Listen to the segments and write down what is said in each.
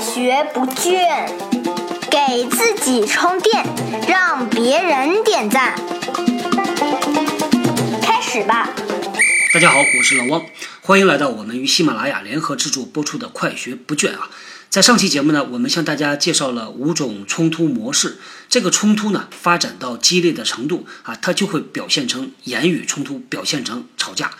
学不倦，给自己充电，让别人点赞。开始吧！大家好，我是老汪，欢迎来到我们与喜马拉雅联合制作播出的《快学不倦》啊。在上期节目呢，我们向大家介绍了五种冲突模式，这个冲突呢发展到激烈的程度啊，它就会表现成言语冲突，表现成吵架。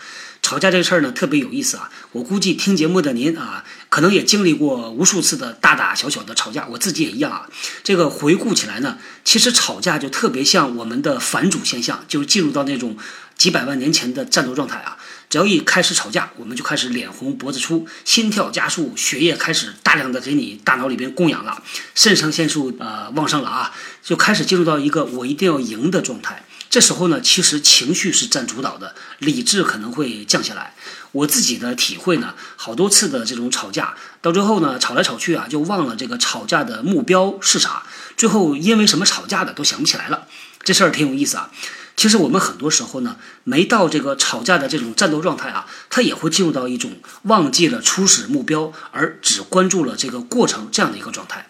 吵架这事儿呢，特别有意思啊！我估计听节目的您啊，可能也经历过无数次的大大小小的吵架，我自己也一样啊。这个回顾起来呢，其实吵架就特别像我们的反主现象，就是进入到那种几百万年前的战斗状态啊。只要一开始吵架，我们就开始脸红脖子粗，心跳加速，血液开始大量的给你大脑里边供氧了，肾上腺素呃旺盛了啊，就开始进入到一个我一定要赢的状态。这时候呢，其实情绪是占主导的，理智可能会降下来。我自己的体会呢，好多次的这种吵架，到最后呢，吵来吵去啊，就忘了这个吵架的目标是啥，最后因为什么吵架的都想不起来了。这事儿挺有意思啊。其实我们很多时候呢，没到这个吵架的这种战斗状态啊，他也会进入到一种忘记了初始目标，而只关注了这个过程这样的一个状态。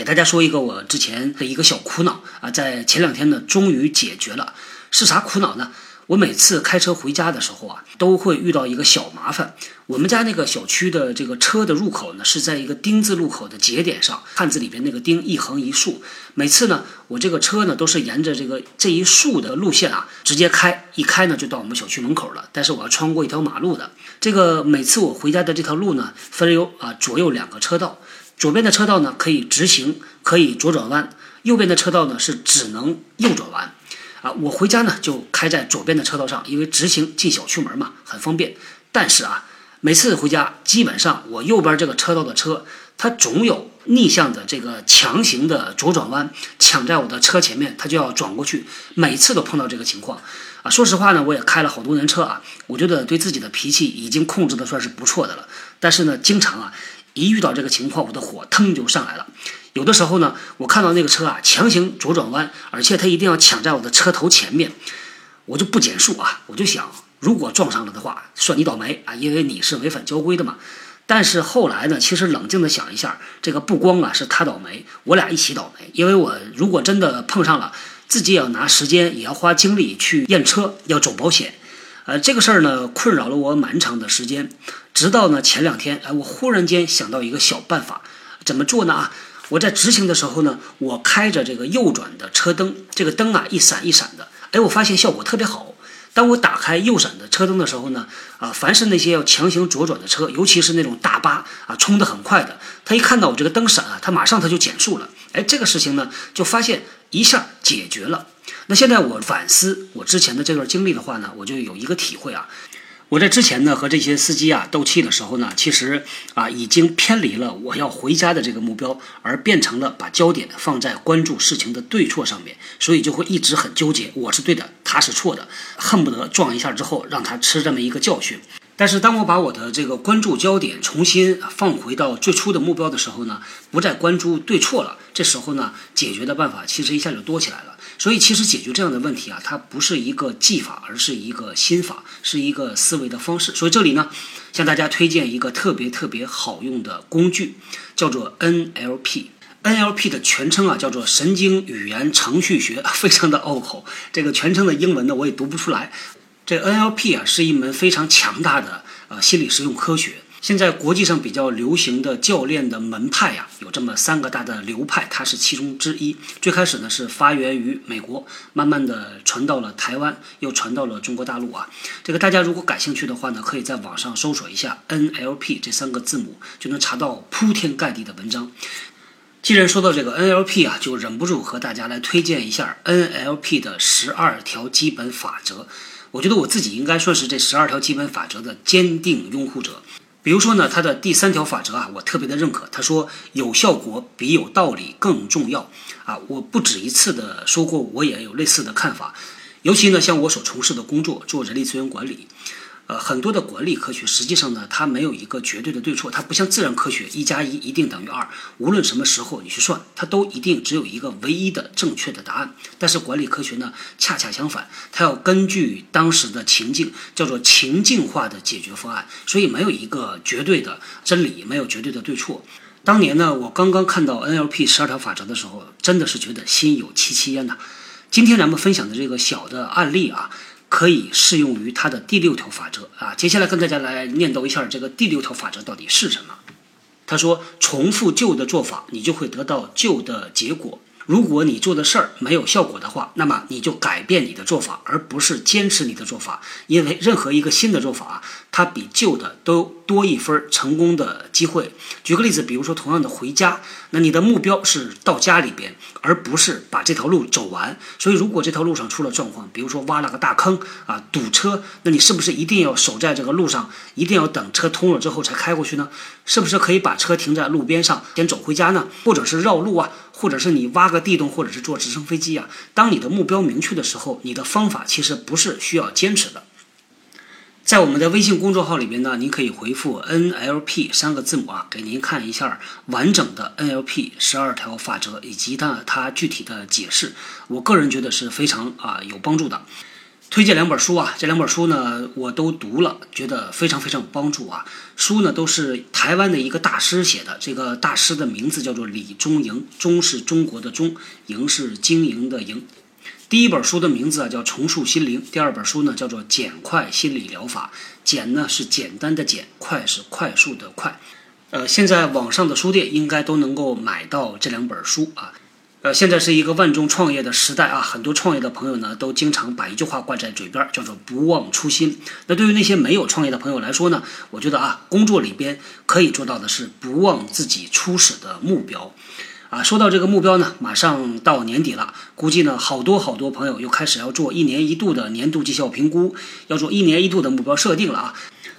给大家说一个我之前的一个小苦恼啊，在前两天呢，终于解决了。是啥苦恼呢？我每次开车回家的时候啊，都会遇到一个小麻烦。我们家那个小区的这个车的入口呢，是在一个丁字路口的节点上，汉字里边那个丁一横一竖。每次呢，我这个车呢都是沿着这个这一竖的路线啊，直接开，一开呢就到我们小区门口了。但是我要穿过一条马路的。这个每次我回家的这条路呢，分有啊左右两个车道。左边的车道呢可以直行，可以左转弯；右边的车道呢是只能右转弯。啊，我回家呢就开在左边的车道上，因为直行进小区门嘛，很方便。但是啊，每次回家，基本上我右边这个车道的车，它总有逆向的这个强行的左转弯，抢在我的车前面，它就要转过去。每次都碰到这个情况。啊，说实话呢，我也开了好多年车啊，我觉得对自己的脾气已经控制的算是不错的了。但是呢，经常啊。一遇到这个情况，我的火腾就上来了。有的时候呢，我看到那个车啊强行左转弯，而且他一定要抢在我的车头前面，我就不减速啊。我就想，如果撞上了的话，算你倒霉啊，因为你是违反交规的嘛。但是后来呢，其实冷静的想一下，这个不光啊是他倒霉，我俩一起倒霉。因为我如果真的碰上了，自己也要拿时间，也要花精力去验车，要走保险。呃，这个事儿呢，困扰了我蛮长的时间，直到呢前两天，哎，我忽然间想到一个小办法，怎么做呢？啊，我在直行的时候呢，我开着这个右转的车灯，这个灯啊一闪一闪的，哎，我发现效果特别好。当我打开右闪的车灯的时候呢，啊，凡是那些要强行左转的车，尤其是那种大巴啊，冲得很快的，他一看到我这个灯闪啊，他马上他就减速了。哎，这个事情呢，就发现一下解决了。那现在我反思我之前的这段经历的话呢，我就有一个体会啊。我在之前呢和这些司机啊斗气的时候呢，其实啊已经偏离了我要回家的这个目标，而变成了把焦点放在关注事情的对错上面，所以就会一直很纠结，我是对的，他是错的，恨不得撞一下之后让他吃这么一个教训。但是当我把我的这个关注焦点重新放回到最初的目标的时候呢，不再关注对错了，这时候呢，解决的办法其实一下就多起来了。所以其实解决这样的问题啊，它不是一个技法，而是一个心法，是一个思维的方式。所以这里呢，向大家推荐一个特别特别好用的工具，叫做 NLP。NLP 的全称啊，叫做神经语言程序学，非常的拗口。这个全称的英文呢，我也读不出来。这 NLP 啊，是一门非常强大的呃心理实用科学。现在国际上比较流行的教练的门派呀，有这么三个大的流派，它是其中之一。最开始呢是发源于美国，慢慢的传到了台湾，又传到了中国大陆啊。这个大家如果感兴趣的话呢，可以在网上搜索一下 NLP 这三个字母，就能查到铺天盖地的文章。既然说到这个 NLP 啊，就忍不住和大家来推荐一下 NLP 的十二条基本法则。我觉得我自己应该算是这十二条基本法则的坚定拥护者。比如说呢，它的第三条法则啊，我特别的认可。他说，有效果比有道理更重要啊！我不止一次的说过，我也有类似的看法。尤其呢，像我所从事的工作，做人力资源管理。呃，很多的管理科学，实际上呢，它没有一个绝对的对错，它不像自然科学，一加一一定等于二，无论什么时候你去算，它都一定只有一个唯一的正确的答案。但是管理科学呢，恰恰相反，它要根据当时的情境，叫做情境化的解决方案，所以没有一个绝对的真理，没有绝对的对错。当年呢，我刚刚看到 NLP 十二条法则的时候，真的是觉得心有戚戚焉呐。今天咱们分享的这个小的案例啊，可以适用于它的第六条法则啊。接下来跟大家来念叨一下这个第六条法则到底是什么。他说：“重复旧的做法，你就会得到旧的结果。”如果你做的事儿没有效果的话，那么你就改变你的做法，而不是坚持你的做法。因为任何一个新的做法，它比旧的都多一分成功的机会。举个例子，比如说同样的回家，那你的目标是到家里边，而不是把这条路走完。所以，如果这条路上出了状况，比如说挖了个大坑啊，堵车，那你是不是一定要守在这个路上，一定要等车通了之后才开过去呢？是不是可以把车停在路边上，先走回家呢？或者是绕路啊？或者是你挖个地洞，或者是坐直升飞机啊。当你的目标明确的时候，你的方法其实不是需要坚持的。在我们的微信公众号里边呢，您可以回复 NLP 三个字母啊，给您看一下完整的 NLP 十二条法则以及呢它具体的解释。我个人觉得是非常啊有帮助的。推荐两本书啊，这两本书呢我都读了，觉得非常非常有帮助啊。书呢都是台湾的一个大师写的，这个大师的名字叫做李中营，中是中国的中，营是经营的营。第一本书的名字啊叫《重塑心灵》，第二本书呢叫做《简快心理疗法》。简呢是简单的简，快是快速的快。呃，现在网上的书店应该都能够买到这两本书啊。呃，现在是一个万众创业的时代啊，很多创业的朋友呢，都经常把一句话挂在嘴边，叫做“不忘初心”。那对于那些没有创业的朋友来说呢，我觉得啊，工作里边可以做到的是不忘自己初始的目标。啊，说到这个目标呢，马上到年底了，估计呢，好多好多朋友又开始要做一年一度的年度绩效评估，要做一年一度的目标设定了啊。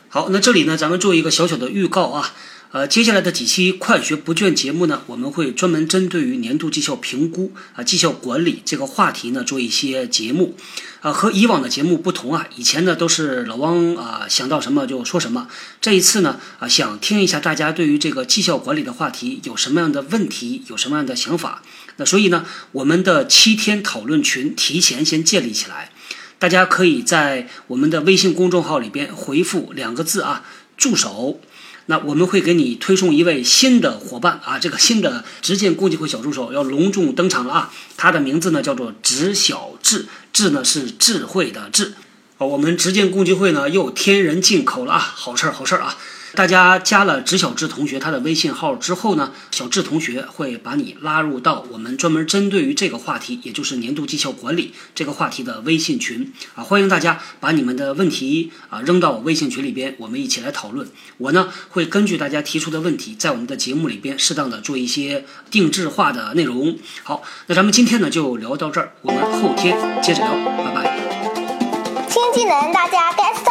好，那这里呢，咱们做一个小小的预告啊。呃，接下来的几期快学不倦节目呢，我们会专门针对于年度绩效评估啊、绩效管理这个话题呢做一些节目。啊，和以往的节目不同啊，以前呢都是老汪啊想到什么就说什么。这一次呢啊，想听一下大家对于这个绩效管理的话题有什么样的问题，有什么样的想法。那所以呢，我们的七天讨论群提前先建立起来，大家可以在我们的微信公众号里边回复两个字啊，助手。那我们会给你推送一位新的伙伴啊，这个新的直见共济会小助手要隆重登场了啊！他的名字呢叫做直小智，智呢是智慧的智。哦，我们直见共济会呢又添人进口了啊，好事儿好事儿啊！大家加了直小智同学他的微信号之后呢，小智同学会把你拉入到我们专门针对于这个话题，也就是年度绩效管理这个话题的微信群啊，欢迎大家把你们的问题啊扔到我微信群里边，我们一起来讨论。我呢会根据大家提出的问题，在我们的节目里边适当的做一些定制化的内容。好，那咱们今天呢就聊到这儿，我们后天接着聊，拜拜。新技能大家 get？